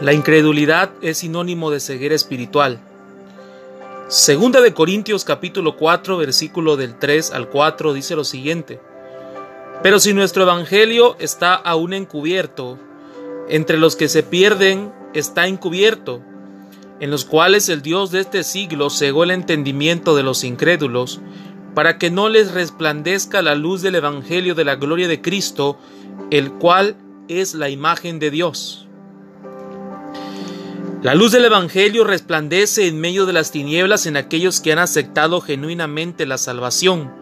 La incredulidad es sinónimo de ceguera espiritual. Segunda de Corintios capítulo 4 versículo del 3 al 4 dice lo siguiente. Pero si nuestro evangelio está aún encubierto, entre los que se pierden está encubierto, en los cuales el Dios de este siglo cegó el entendimiento de los incrédulos, para que no les resplandezca la luz del evangelio de la gloria de Cristo, el cual es la imagen de Dios. La luz del Evangelio resplandece en medio de las tinieblas en aquellos que han aceptado genuinamente la salvación.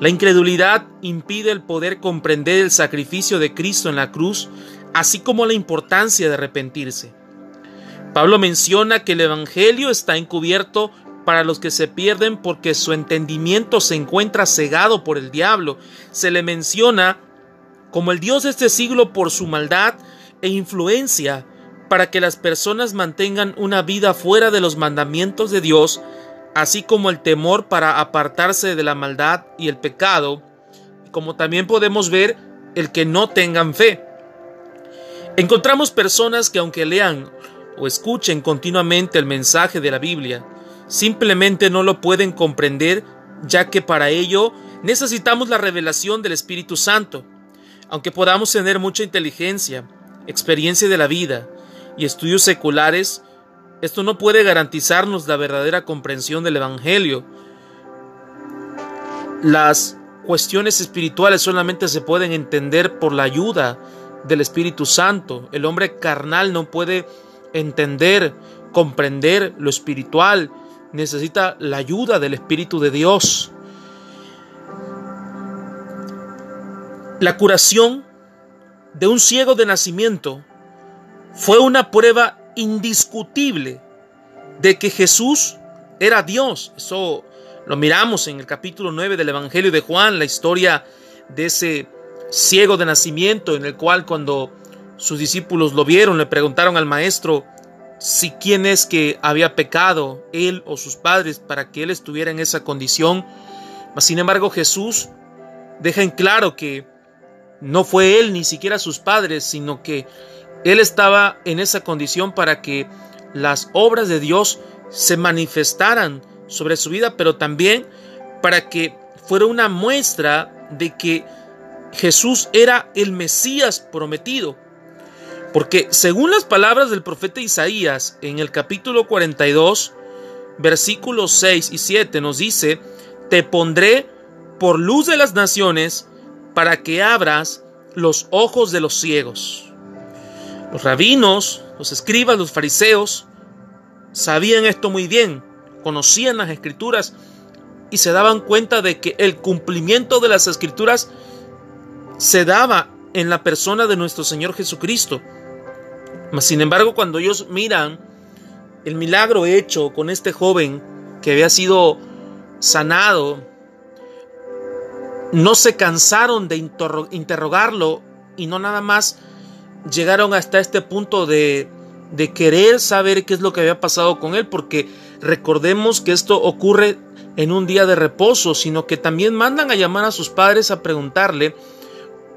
La incredulidad impide el poder comprender el sacrificio de Cristo en la cruz, así como la importancia de arrepentirse. Pablo menciona que el Evangelio está encubierto para los que se pierden porque su entendimiento se encuentra cegado por el diablo. Se le menciona como el Dios de este siglo por su maldad e influencia para que las personas mantengan una vida fuera de los mandamientos de Dios, así como el temor para apartarse de la maldad y el pecado, como también podemos ver el que no tengan fe. Encontramos personas que aunque lean o escuchen continuamente el mensaje de la Biblia, simplemente no lo pueden comprender, ya que para ello necesitamos la revelación del Espíritu Santo. Aunque podamos tener mucha inteligencia, experiencia de la vida, y estudios seculares, esto no puede garantizarnos la verdadera comprensión del Evangelio. Las cuestiones espirituales solamente se pueden entender por la ayuda del Espíritu Santo. El hombre carnal no puede entender, comprender lo espiritual. Necesita la ayuda del Espíritu de Dios. La curación de un ciego de nacimiento fue una prueba indiscutible de que Jesús era Dios. Eso lo miramos en el capítulo 9 del Evangelio de Juan, la historia de ese ciego de nacimiento en el cual cuando sus discípulos lo vieron le preguntaron al maestro si quién es que había pecado, él o sus padres, para que él estuviera en esa condición. Sin embargo, Jesús deja en claro que no fue él ni siquiera sus padres, sino que él estaba en esa condición para que las obras de Dios se manifestaran sobre su vida, pero también para que fuera una muestra de que Jesús era el Mesías prometido. Porque según las palabras del profeta Isaías en el capítulo 42, versículos 6 y 7 nos dice, te pondré por luz de las naciones para que abras los ojos de los ciegos. Los rabinos, los escribas, los fariseos sabían esto muy bien, conocían las escrituras y se daban cuenta de que el cumplimiento de las escrituras se daba en la persona de nuestro Señor Jesucristo. Mas sin embargo, cuando ellos miran el milagro hecho con este joven que había sido sanado, no se cansaron de interrogarlo y no nada más llegaron hasta este punto de, de querer saber qué es lo que había pasado con él, porque recordemos que esto ocurre en un día de reposo, sino que también mandan a llamar a sus padres a preguntarle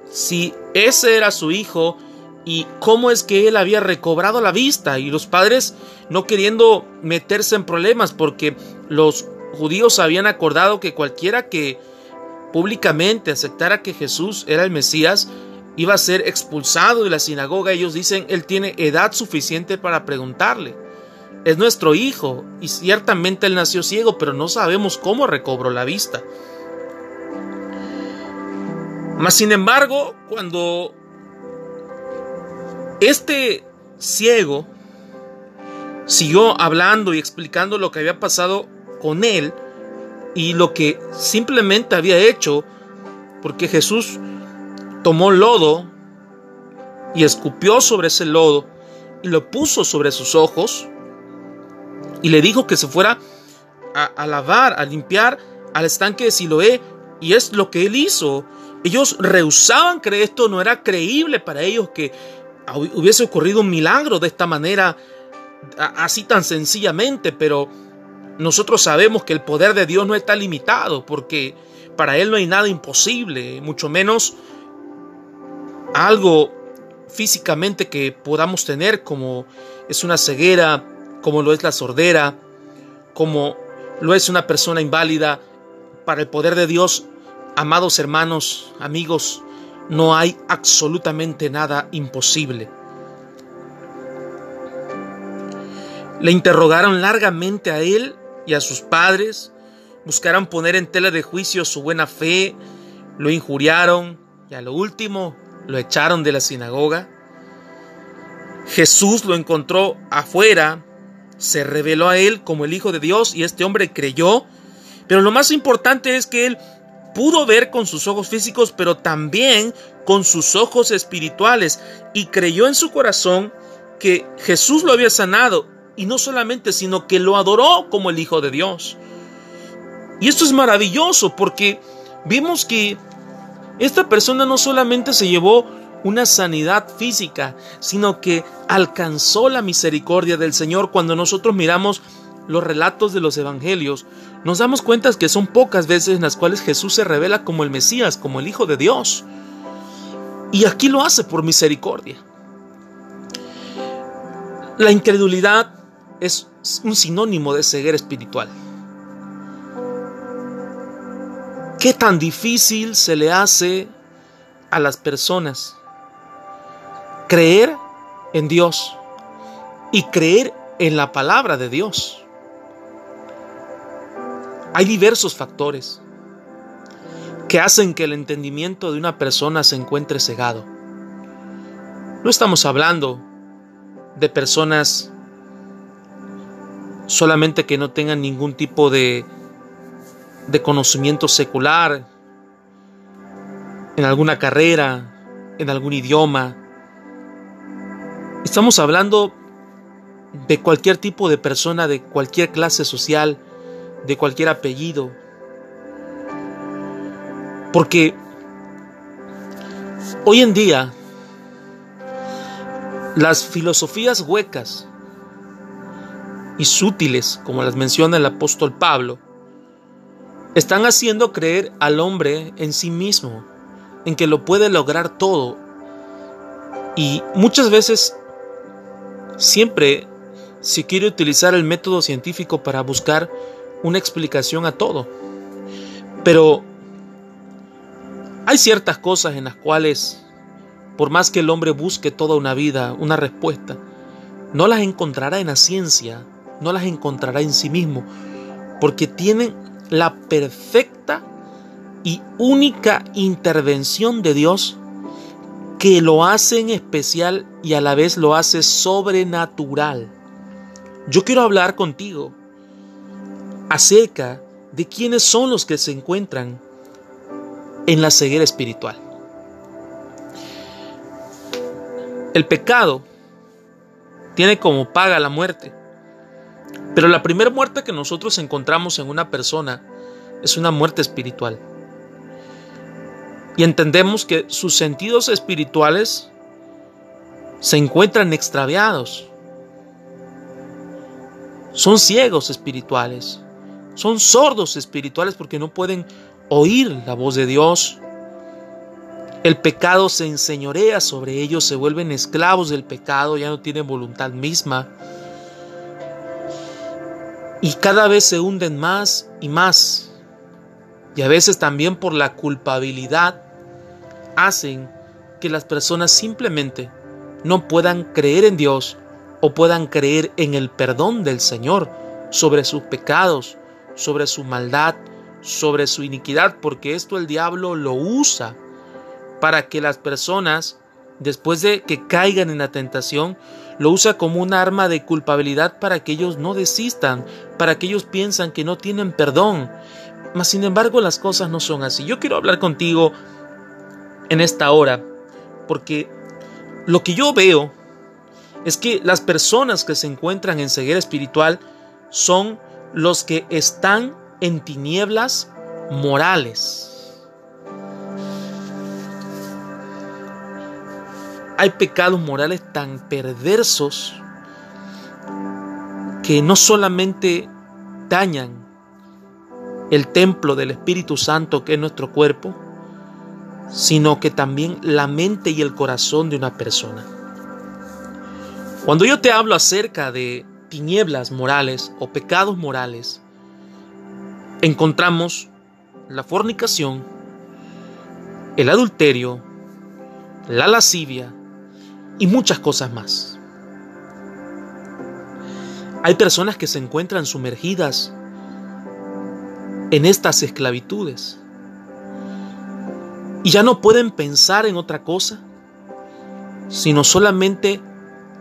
si ese era su hijo y cómo es que él había recobrado la vista. Y los padres no queriendo meterse en problemas porque los judíos habían acordado que cualquiera que públicamente aceptara que Jesús era el Mesías iba a ser expulsado de la sinagoga. Ellos dicen, él tiene edad suficiente para preguntarle. Es nuestro hijo y ciertamente él nació ciego, pero no sabemos cómo recobró la vista. Mas sin embargo, cuando este ciego siguió hablando y explicando lo que había pasado con él y lo que simplemente había hecho, porque Jesús tomó lodo y escupió sobre ese lodo y lo puso sobre sus ojos y le dijo que se fuera a, lavar, a limpiar al estanque de Siloé y es lo que él hizo. Ellos rehusaban que esto no era creíble para ellos que hubiese ocurrido un milagro de esta manera, así tan sencillamente, pero nosotros sabemos que el poder de Dios no está limitado, porque para Él no hay nada imposible, mucho menos algo físicamente que podamos tener, como es una ceguera, como lo es la sordera, como lo es una persona inválida, para el poder de Dios, amados hermanos, amigos, no hay absolutamente nada imposible. Le interrogaron largamente a él y a sus padres, buscaron poner en tela de juicio su buena fe, lo injuriaron y a lo último lo echaron de la sinagoga. Jesús lo encontró afuera, se reveló a él como el Hijo de Dios y este hombre creyó, pero lo más importante es que él pudo ver con sus ojos físicos, pero también con sus ojos espirituales y creyó en su corazón que Jesús lo había sanado y no solamente, sino que lo adoró como el Hijo de Dios. Y esto es maravilloso porque vimos que esta persona no solamente se llevó una sanidad física, sino que alcanzó la misericordia del Señor cuando nosotros miramos los relatos de los evangelios, nos damos cuenta que son pocas veces en las cuales Jesús se revela como el Mesías, como el Hijo de Dios. Y aquí lo hace por misericordia. La incredulidad es un sinónimo de ceguera espiritual. ¿Qué tan difícil se le hace a las personas creer en Dios y creer en la palabra de Dios? Hay diversos factores que hacen que el entendimiento de una persona se encuentre cegado. No estamos hablando de personas solamente que no tengan ningún tipo de, de conocimiento secular en alguna carrera, en algún idioma. Estamos hablando de cualquier tipo de persona, de cualquier clase social, de cualquier apellido. Porque hoy en día las filosofías huecas y sutiles, como las menciona el apóstol Pablo, están haciendo creer al hombre en sí mismo, en que lo puede lograr todo. Y muchas veces, siempre se quiere utilizar el método científico para buscar una explicación a todo. Pero hay ciertas cosas en las cuales, por más que el hombre busque toda una vida una respuesta, no las encontrará en la ciencia, no las encontrará en sí mismo, porque tienen la perfecta y única intervención de Dios que lo hace en especial y a la vez lo hace sobrenatural. Yo quiero hablar contigo acerca de quiénes son los que se encuentran en la ceguera espiritual. El pecado tiene como paga la muerte. Pero la primera muerte que nosotros encontramos en una persona es una muerte espiritual. Y entendemos que sus sentidos espirituales se encuentran extraviados. Son ciegos espirituales. Son sordos espirituales porque no pueden oír la voz de Dios. El pecado se enseñorea sobre ellos, se vuelven esclavos del pecado, ya no tienen voluntad misma. Y cada vez se hunden más y más. Y a veces también por la culpabilidad hacen que las personas simplemente no puedan creer en Dios o puedan creer en el perdón del Señor sobre sus pecados sobre su maldad, sobre su iniquidad, porque esto el diablo lo usa para que las personas, después de que caigan en la tentación, lo usa como un arma de culpabilidad para que ellos no desistan, para que ellos piensan que no tienen perdón. Mas sin embargo las cosas no son así. Yo quiero hablar contigo en esta hora, porque lo que yo veo es que las personas que se encuentran en ceguera espiritual son los que están en tinieblas morales. Hay pecados morales tan perversos que no solamente dañan el templo del Espíritu Santo que es nuestro cuerpo, sino que también la mente y el corazón de una persona. Cuando yo te hablo acerca de tinieblas morales o pecados morales, encontramos la fornicación, el adulterio, la lascivia y muchas cosas más. Hay personas que se encuentran sumergidas en estas esclavitudes y ya no pueden pensar en otra cosa, sino solamente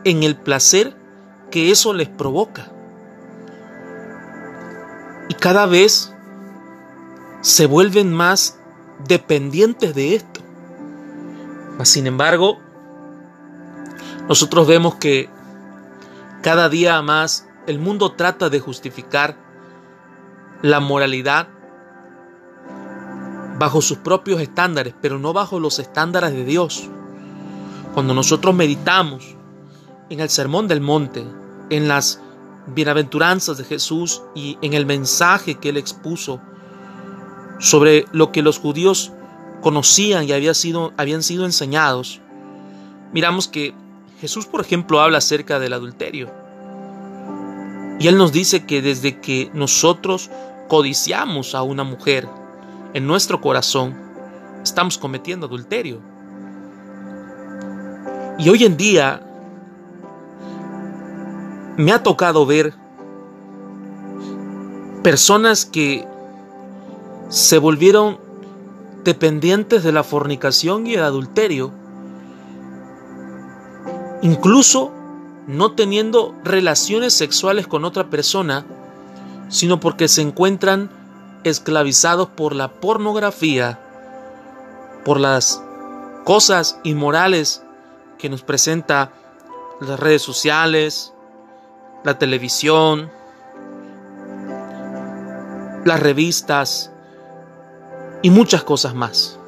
en el placer que eso les provoca. Y cada vez se vuelven más dependientes de esto. Mas, sin embargo, nosotros vemos que cada día más el mundo trata de justificar la moralidad bajo sus propios estándares, pero no bajo los estándares de Dios. Cuando nosotros meditamos en el Sermón del Monte, en las bienaventuranzas de Jesús y en el mensaje que él expuso sobre lo que los judíos conocían y había sido, habían sido enseñados, miramos que Jesús, por ejemplo, habla acerca del adulterio. Y él nos dice que desde que nosotros codiciamos a una mujer, en nuestro corazón, estamos cometiendo adulterio. Y hoy en día me ha tocado ver personas que se volvieron dependientes de la fornicación y el adulterio, incluso no teniendo relaciones sexuales con otra persona, sino porque se encuentran esclavizados por la pornografía, por las cosas inmorales que nos presenta las redes sociales, la televisión, las revistas y muchas cosas más.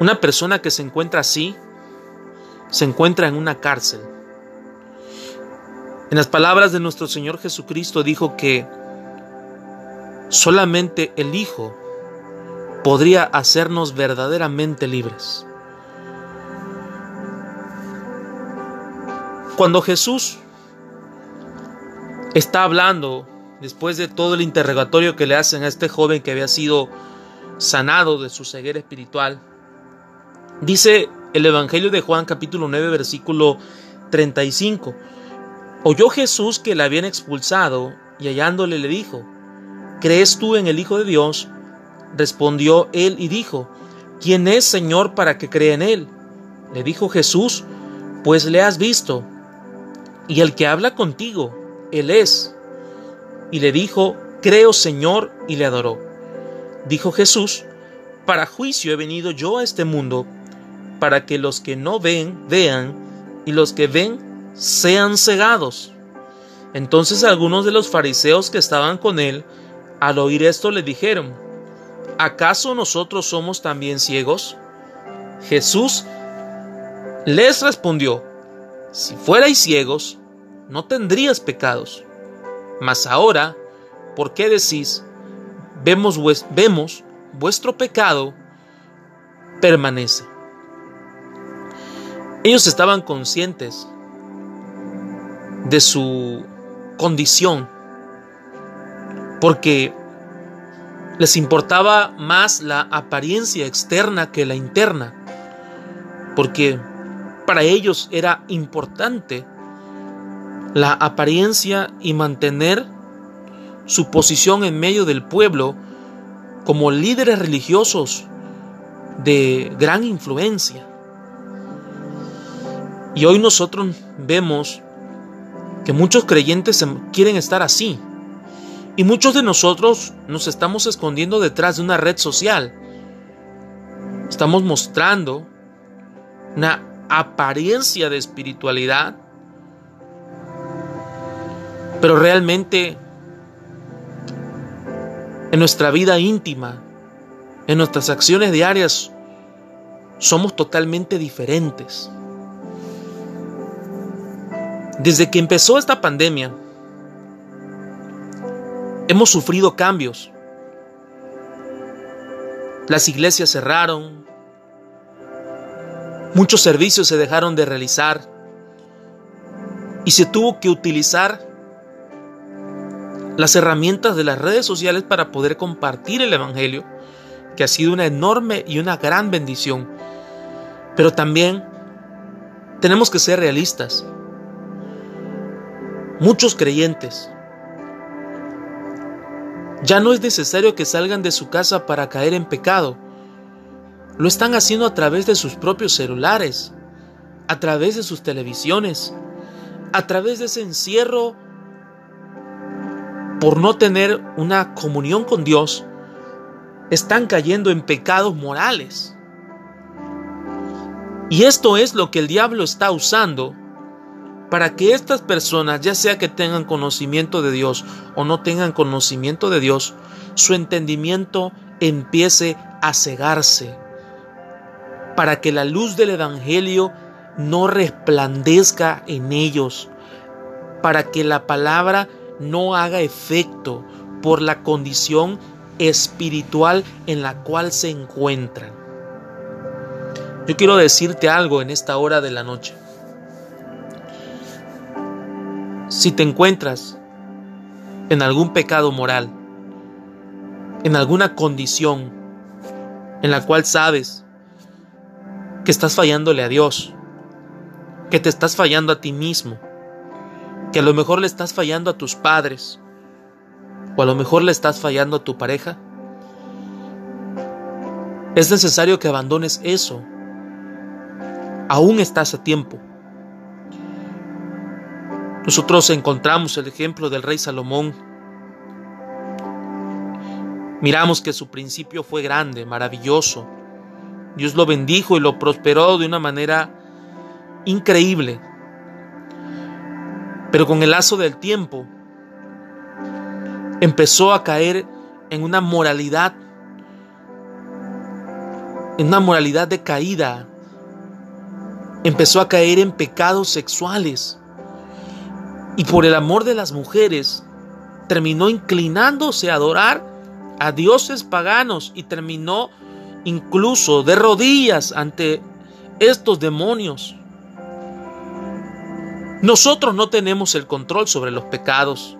Una persona que se encuentra así se encuentra en una cárcel. En las palabras de nuestro Señor Jesucristo dijo que Solamente el Hijo podría hacernos verdaderamente libres. Cuando Jesús está hablando, después de todo el interrogatorio que le hacen a este joven que había sido sanado de su ceguera espiritual, dice el Evangelio de Juan capítulo 9 versículo 35, oyó Jesús que le habían expulsado y hallándole le dijo, ¿Crees tú en el Hijo de Dios? Respondió él y dijo, ¿quién es Señor para que crea en él? Le dijo Jesús, pues le has visto, y el que habla contigo, él es. Y le dijo, creo Señor, y le adoró. Dijo Jesús, para juicio he venido yo a este mundo, para que los que no ven, vean, y los que ven, sean cegados. Entonces algunos de los fariseos que estaban con él, al oír esto le dijeron, ¿acaso nosotros somos también ciegos? Jesús les respondió, si fuerais ciegos, no tendrías pecados. Mas ahora, ¿por qué decís, vemos, vemos vuestro pecado permanece? Ellos estaban conscientes de su condición porque les importaba más la apariencia externa que la interna, porque para ellos era importante la apariencia y mantener su posición en medio del pueblo como líderes religiosos de gran influencia. Y hoy nosotros vemos que muchos creyentes quieren estar así, y muchos de nosotros nos estamos escondiendo detrás de una red social. Estamos mostrando una apariencia de espiritualidad, pero realmente en nuestra vida íntima, en nuestras acciones diarias, somos totalmente diferentes. Desde que empezó esta pandemia, Hemos sufrido cambios. Las iglesias cerraron. Muchos servicios se dejaron de realizar. Y se tuvo que utilizar las herramientas de las redes sociales para poder compartir el Evangelio, que ha sido una enorme y una gran bendición. Pero también tenemos que ser realistas. Muchos creyentes ya no es necesario que salgan de su casa para caer en pecado. Lo están haciendo a través de sus propios celulares, a través de sus televisiones, a través de ese encierro por no tener una comunión con Dios. Están cayendo en pecados morales. Y esto es lo que el diablo está usando para que estas personas, ya sea que tengan conocimiento de Dios o no tengan conocimiento de Dios, su entendimiento empiece a cegarse, para que la luz del Evangelio no resplandezca en ellos, para que la palabra no haga efecto por la condición espiritual en la cual se encuentran. Yo quiero decirte algo en esta hora de la noche. Si te encuentras en algún pecado moral, en alguna condición en la cual sabes que estás fallándole a Dios, que te estás fallando a ti mismo, que a lo mejor le estás fallando a tus padres, o a lo mejor le estás fallando a tu pareja, es necesario que abandones eso. Aún estás a tiempo. Nosotros encontramos el ejemplo del rey Salomón. Miramos que su principio fue grande, maravilloso. Dios lo bendijo y lo prosperó de una manera increíble. Pero con el lazo del tiempo empezó a caer en una moralidad, en una moralidad de caída. Empezó a caer en pecados sexuales y por el amor de las mujeres terminó inclinándose a adorar a dioses paganos y terminó incluso de rodillas ante estos demonios. Nosotros no tenemos el control sobre los pecados.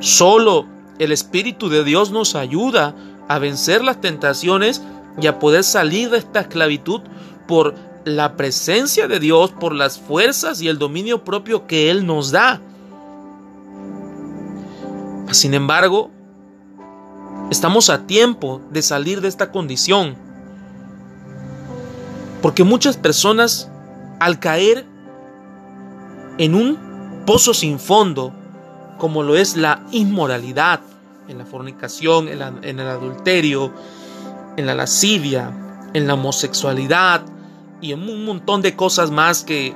Solo el Espíritu de Dios nos ayuda a vencer las tentaciones y a poder salir de esta esclavitud por la presencia de Dios, por las fuerzas y el dominio propio que Él nos da. Sin embargo, estamos a tiempo de salir de esta condición. Porque muchas personas, al caer en un pozo sin fondo, como lo es la inmoralidad, en la fornicación, en, el adulterio, en la lascivia, en la homosexualidad, y en un montón de cosas más que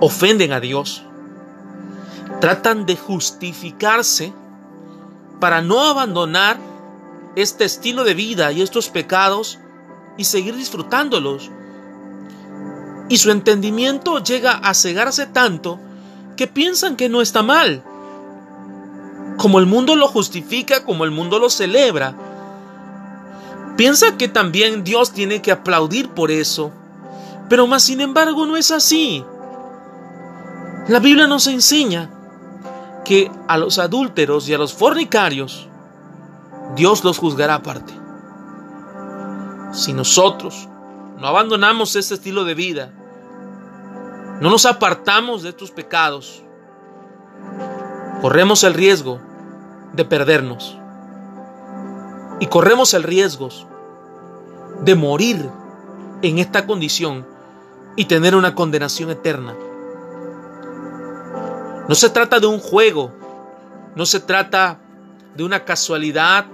ofenden a Dios. Tratan de justificarse para no abandonar este estilo de vida y estos pecados y seguir disfrutándolos. Y su entendimiento llega a cegarse tanto que piensan que no está mal. Como el mundo lo justifica, como el mundo lo celebra, Piensa que también Dios tiene que aplaudir por eso. Pero más sin embargo no es así. La Biblia nos enseña que a los adúlteros y a los fornicarios Dios los juzgará aparte. Si nosotros no abandonamos ese estilo de vida, no nos apartamos de estos pecados, corremos el riesgo de perdernos y corremos el riesgo de morir en esta condición y tener una condenación eterna. No se trata de un juego, no se trata de una casualidad,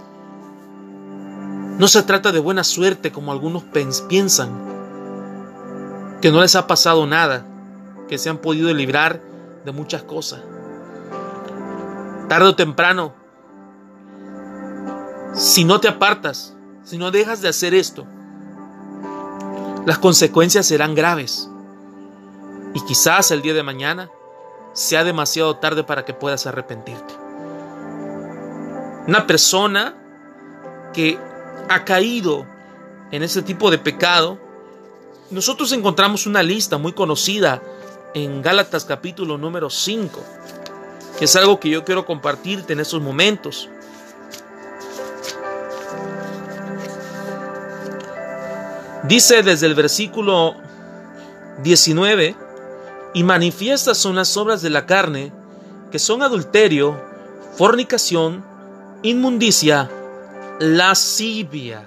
no se trata de buena suerte como algunos piensan, que no les ha pasado nada, que se han podido librar de muchas cosas. Tarde o temprano si no te apartas, si no dejas de hacer esto, las consecuencias serán graves. Y quizás el día de mañana sea demasiado tarde para que puedas arrepentirte. Una persona que ha caído en ese tipo de pecado, nosotros encontramos una lista muy conocida en Gálatas capítulo número 5, que es algo que yo quiero compartirte en estos momentos. Dice desde el versículo 19, y manifiestas son las obras de la carne, que son adulterio, fornicación, inmundicia, lascivia.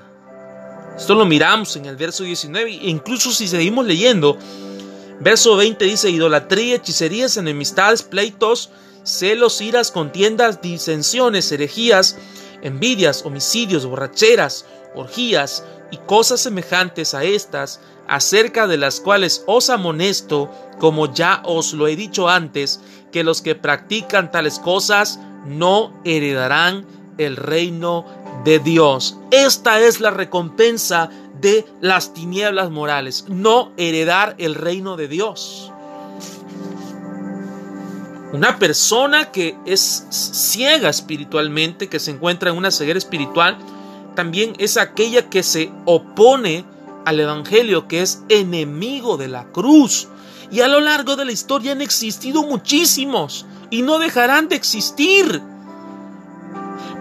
Esto lo miramos en el verso 19 e incluso si seguimos leyendo, verso 20 dice idolatría, hechicerías, enemistades, pleitos, celos, iras, contiendas, disensiones, herejías, envidias, homicidios, borracheras, orgías y cosas semejantes a estas, acerca de las cuales os amonesto, como ya os lo he dicho antes, que los que practican tales cosas no heredarán el reino de Dios. Esta es la recompensa de las tinieblas morales, no heredar el reino de Dios. Una persona que es ciega espiritualmente, que se encuentra en una ceguera espiritual, también es aquella que se opone al Evangelio, que es enemigo de la cruz. Y a lo largo de la historia han existido muchísimos y no dejarán de existir.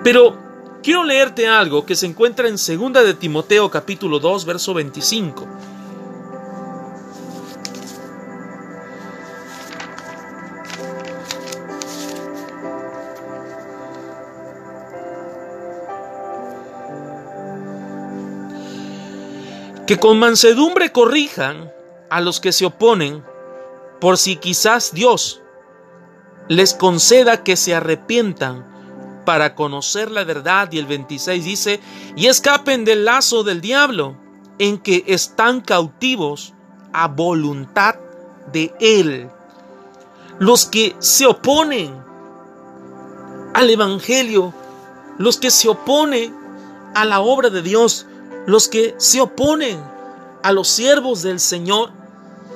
Pero quiero leerte algo que se encuentra en 2 de Timoteo capítulo 2 verso 25. Que con mansedumbre corrijan a los que se oponen, por si quizás Dios les conceda que se arrepientan para conocer la verdad. Y el 26 dice, y escapen del lazo del diablo, en que están cautivos a voluntad de Él. Los que se oponen al Evangelio, los que se oponen a la obra de Dios, los que se oponen a los siervos del Señor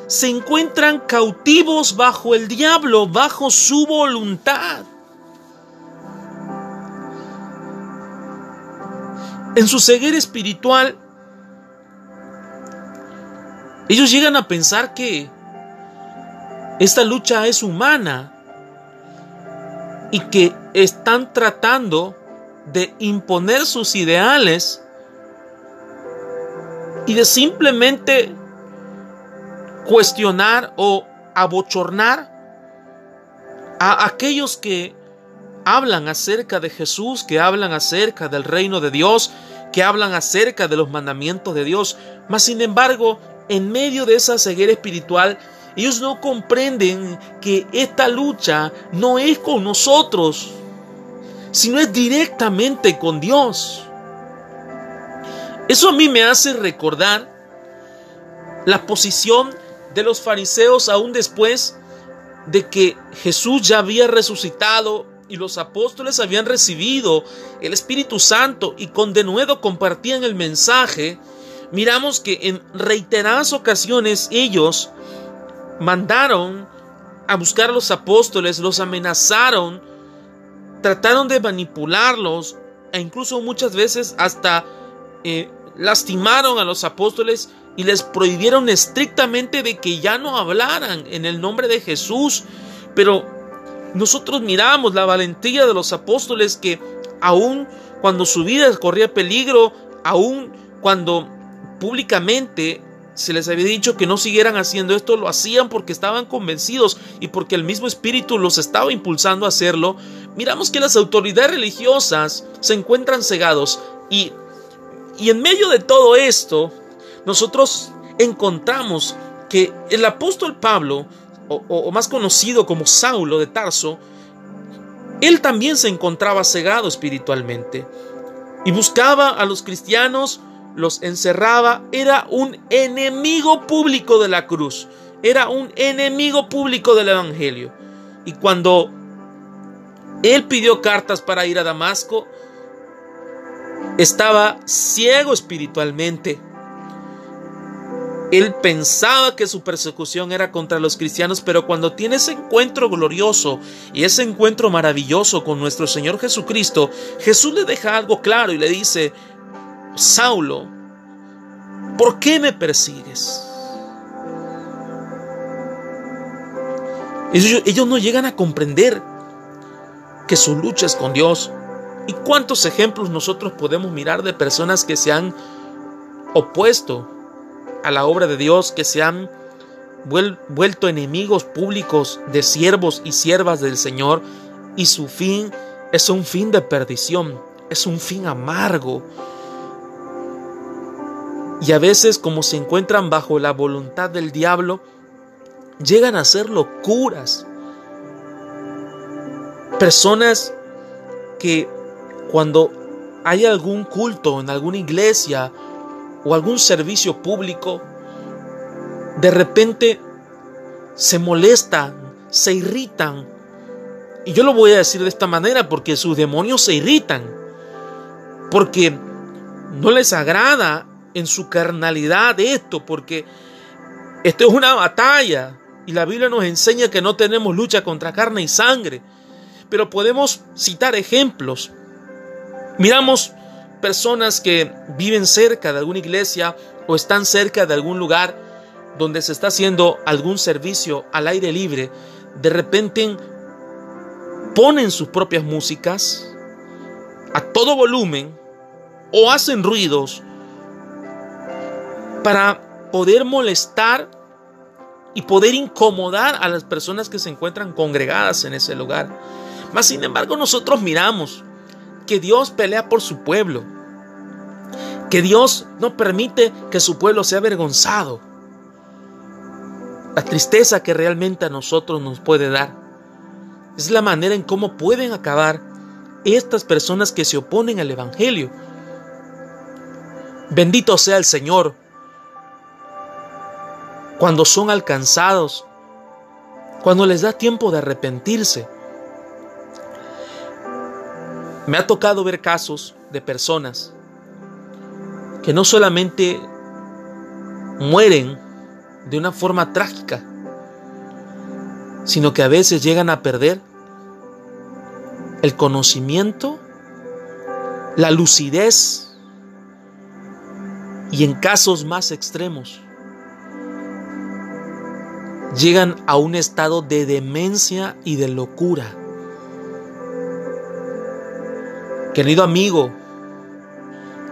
se encuentran cautivos bajo el diablo, bajo su voluntad. En su ceguera espiritual, ellos llegan a pensar que esta lucha es humana y que están tratando de imponer sus ideales y de simplemente cuestionar o abochornar a aquellos que hablan acerca de Jesús, que hablan acerca del reino de Dios, que hablan acerca de los mandamientos de Dios. Mas sin embargo, en medio de esa ceguera espiritual, ellos no comprenden que esta lucha no es con nosotros, sino es directamente con Dios. Eso a mí me hace recordar la posición de los fariseos aún después de que Jesús ya había resucitado y los apóstoles habían recibido el Espíritu Santo y con denuedo compartían el mensaje, miramos que en reiteradas ocasiones ellos mandaron a buscar a los apóstoles, los amenazaron, trataron de manipularlos e incluso muchas veces hasta eh, lastimaron a los apóstoles y les prohibieron estrictamente de que ya no hablaran en el nombre de Jesús. Pero nosotros miramos la valentía de los apóstoles que aun cuando su vida corría peligro, aun cuando públicamente se les había dicho que no siguieran haciendo esto, lo hacían porque estaban convencidos y porque el mismo Espíritu los estaba impulsando a hacerlo. Miramos que las autoridades religiosas se encuentran cegados y y en medio de todo esto, nosotros encontramos que el apóstol Pablo, o, más conocido como Saulo de Tarso, él también se encontraba cegado espiritualmente y buscaba a los cristianos, los encerraba, era un enemigo público de la cruz, era un enemigo público del Evangelio. Y cuando él pidió cartas para ir a Damasco, estaba ciego espiritualmente. Él pensaba que su persecución era contra los cristianos, pero cuando tiene ese encuentro glorioso y ese encuentro maravilloso con nuestro Señor Jesucristo, Jesús le deja algo claro y le dice, Saulo, ¿por qué me persigues? Ellos, ellos no llegan a comprender que su lucha es con Dios. ¿Y cuántos ejemplos nosotros podemos mirar de personas que se han opuesto a la obra de Dios, que se han vuelto enemigos públicos de siervos y siervas del Señor y su fin es un fin de perdición, es un fin amargo. Y a veces como se encuentran bajo la voluntad del diablo, llegan a ser locuras. Personas que cuando hay algún culto en alguna iglesia o algún servicio público, de repente se molestan, se irritan. Y yo lo voy a decir de esta manera porque sus demonios se irritan, porque no les agrada en su carnalidad esto, porque esto es una batalla y la Biblia nos enseña que no tenemos lucha contra carne y sangre, pero podemos citar ejemplos. Miramos personas que viven cerca de alguna iglesia o están cerca de algún lugar donde se está haciendo algún servicio al aire libre, de repente ponen sus propias músicas a todo volumen o hacen ruidos para poder molestar y poder incomodar a las personas que se encuentran congregadas en ese lugar. Mas sin embargo nosotros miramos que Dios pelea por su pueblo, que Dios no permite que su pueblo sea avergonzado. La tristeza que realmente a nosotros nos puede dar es la manera en cómo pueden acabar estas personas que se oponen al Evangelio. Bendito sea el Señor cuando son alcanzados, cuando les da tiempo de arrepentirse. Me ha tocado ver casos de personas que no solamente mueren de una forma trágica, sino que a veces llegan a perder el conocimiento, la lucidez y en casos más extremos llegan a un estado de demencia y de locura. Querido amigo,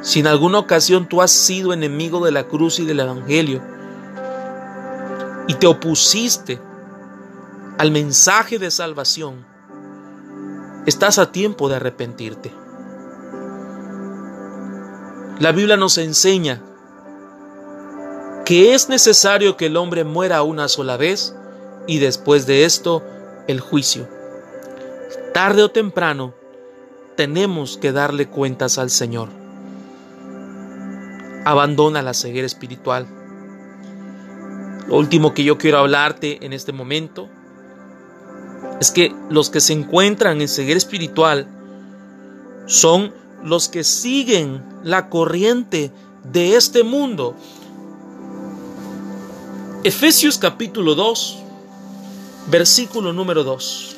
si en alguna ocasión tú has sido enemigo de la cruz y del Evangelio y te opusiste al mensaje de salvación, estás a tiempo de arrepentirte. La Biblia nos enseña que es necesario que el hombre muera una sola vez y después de esto el juicio. Tarde o temprano tenemos que darle cuentas al Señor. Abandona la ceguera espiritual. Lo último que yo quiero hablarte en este momento es que los que se encuentran en ceguera espiritual son los que siguen la corriente de este mundo, Efesios capítulo 2, versículo número 2.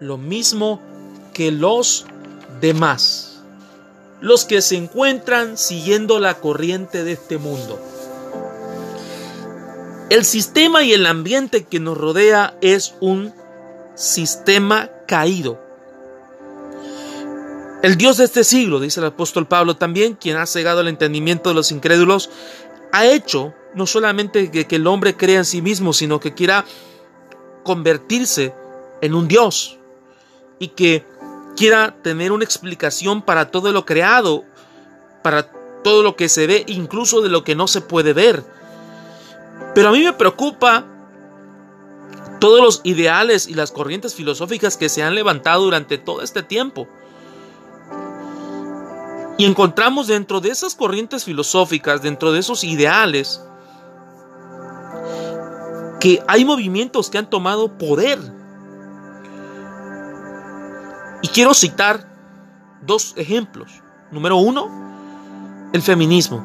lo mismo que los demás, los que se encuentran siguiendo la corriente de este mundo. El sistema y el ambiente que nos rodea es un sistema caído. El Dios de este siglo, dice el apóstol Pablo también, quien ha cegado el entendimiento de los incrédulos, ha hecho no solamente que, el hombre crea en sí mismo, sino que quiera convertirse en un Dios y que quiera tener una explicación para todo lo creado, para todo lo que se ve, incluso de lo que no se puede ver. Pero a mí me preocupa todos los ideales y las corrientes filosóficas que se han levantado durante todo este tiempo. Y encontramos dentro de esas corrientes filosóficas, dentro de esos ideales, que hay movimientos que han tomado poder. Y quiero citar dos ejemplos. Número uno, el feminismo.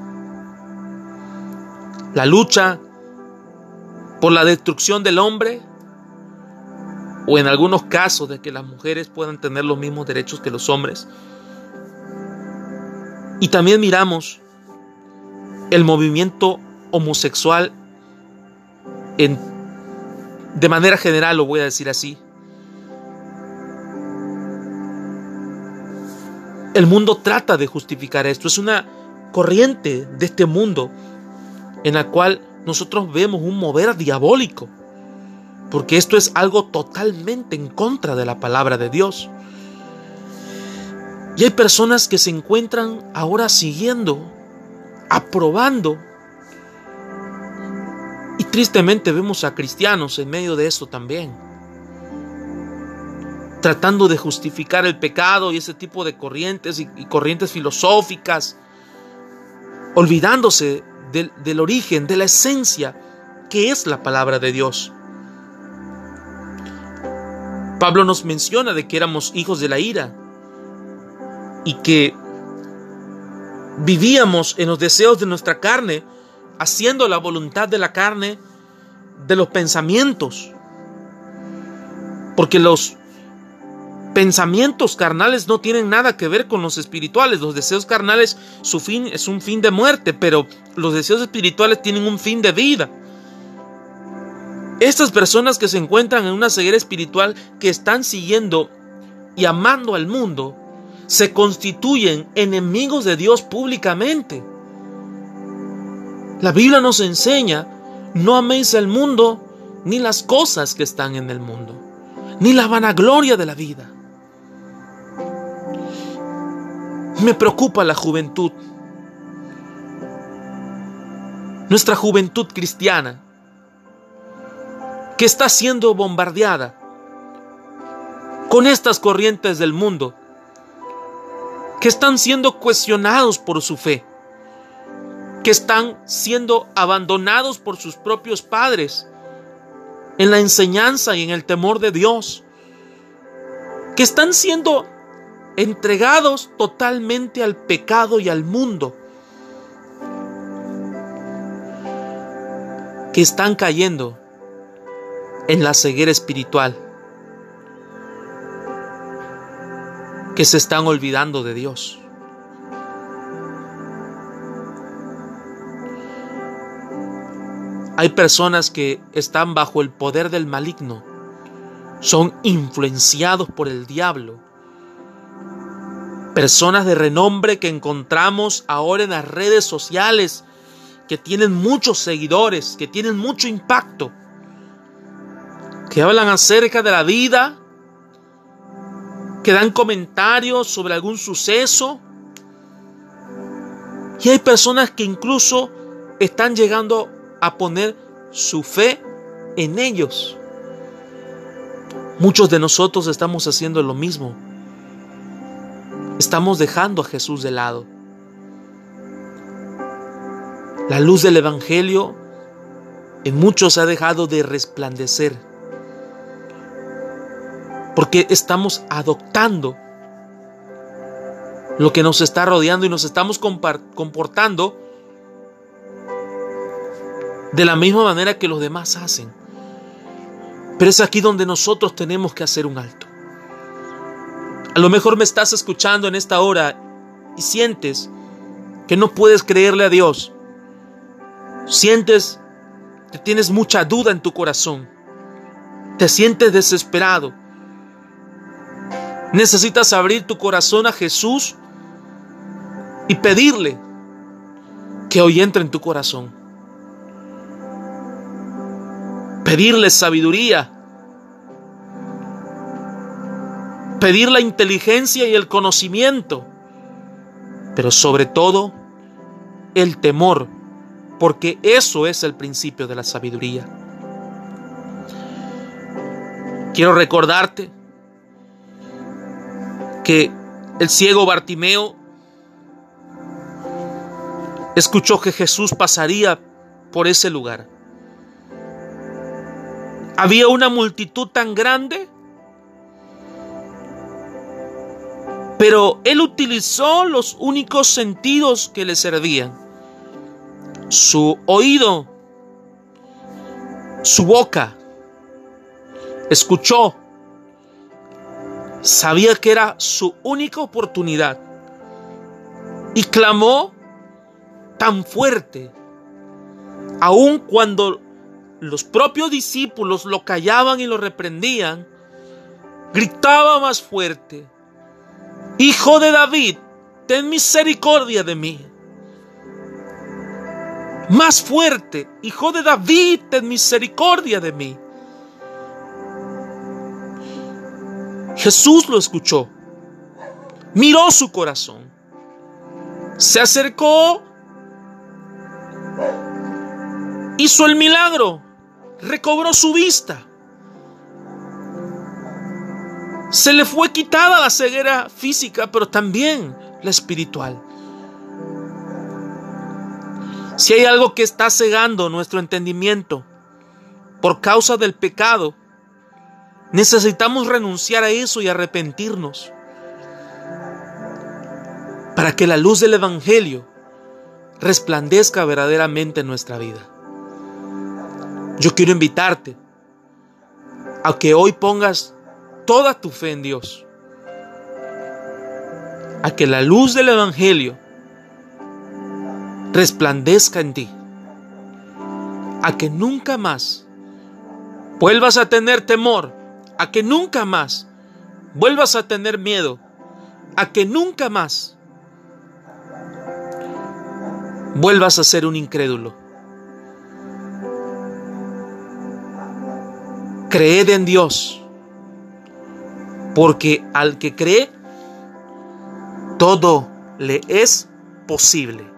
La lucha por la destrucción del hombre o en algunos casos de que las mujeres puedan tener los mismos derechos que los hombres. Y también miramos el movimiento homosexual en, de manera general, lo voy a decir así. El mundo trata de justificar esto. Es una corriente de este mundo en la cual nosotros vemos un mover diabólico. Porque esto es algo totalmente en contra de la palabra de Dios. Y hay personas que se encuentran ahora siguiendo, aprobando. Y tristemente vemos a cristianos en medio de esto también. Tratando de justificar el pecado y ese tipo de corrientes y, corrientes filosóficas. Olvidándose del, del origen, de la esencia que es la palabra de Dios. Pablo nos menciona de que éramos hijos de la ira y que vivíamos en los deseos de nuestra carne, haciendo la voluntad de la carne, de los pensamientos. Porque los pensamientos carnales no tienen nada que ver con los espirituales. Los deseos carnales, su fin es un fin de muerte, pero los deseos espirituales tienen un fin de vida. Estas personas que se encuentran en una ceguera espiritual, que están siguiendo y amando al mundo, se constituyen enemigos de Dios públicamente. La Biblia nos enseña, no améis el mundo ni las cosas que están en el mundo, ni la vanagloria de la vida. Me preocupa la juventud, nuestra juventud cristiana, que está siendo bombardeada con estas corrientes del mundo que están siendo cuestionados por su fe, que están siendo abandonados por sus propios padres en la enseñanza y en el temor de Dios, que están siendo entregados totalmente al pecado y al mundo, que están cayendo en la ceguera espiritual. que se están olvidando de Dios. Hay personas que están bajo el poder del maligno, son influenciados por el diablo. Personas de renombre que encontramos ahora en las redes sociales, que tienen muchos seguidores, que tienen mucho impacto, que hablan acerca de la vida que dan comentarios sobre algún suceso. Y hay personas que incluso están llegando a poner su fe en ellos. Muchos de nosotros estamos haciendo lo mismo. Estamos dejando a Jesús de lado. La luz del Evangelio en muchos ha dejado de resplandecer porque estamos adoptando lo que nos está rodeando y nos estamos comportando de la misma manera que los demás hacen. Pero es aquí donde nosotros tenemos que hacer un alto. A lo mejor me estás escuchando en esta hora y sientes que no puedes creerle a Dios. Sientes que tienes mucha duda en tu corazón. Te sientes desesperado Necesitas abrir tu corazón a Jesús y pedirle que hoy entre en tu corazón. Pedirle sabiduría. Pedir la inteligencia y el conocimiento. Pero sobre todo, el temor, porque eso es el principio de la sabiduría. Quiero recordarte que el ciego Bartimeo escuchó que Jesús pasaría por ese lugar. Había una multitud tan grande, pero él utilizó los únicos sentidos que le servían. Su oído, su boca, escuchó, sabía que era su única oportunidad. Y clamó tan fuerte, aun cuando los propios discípulos lo callaban y lo reprendían, gritaba más fuerte, Hijo de David, ten misericordia de mí. Más fuerte, Hijo de David, ten misericordia de mí. Jesús lo escuchó, miró su corazón, se acercó, hizo el milagro, recobró su vista. Se le fue quitada la ceguera física, pero también la espiritual. Si hay algo que está cegando nuestro entendimiento por causa del pecado, necesitamos renunciar a eso y arrepentirnos para que la luz del Evangelio resplandezca verdaderamente en nuestra vida. Yo quiero invitarte a que hoy pongas toda tu fe en Dios, a que la luz del Evangelio resplandezca en ti, a que nunca más vuelvas a tener temor, a que nunca más vuelvas a tener miedo, a que nunca más vuelvas a ser un incrédulo. Creed en Dios, porque al que cree, todo le es posible.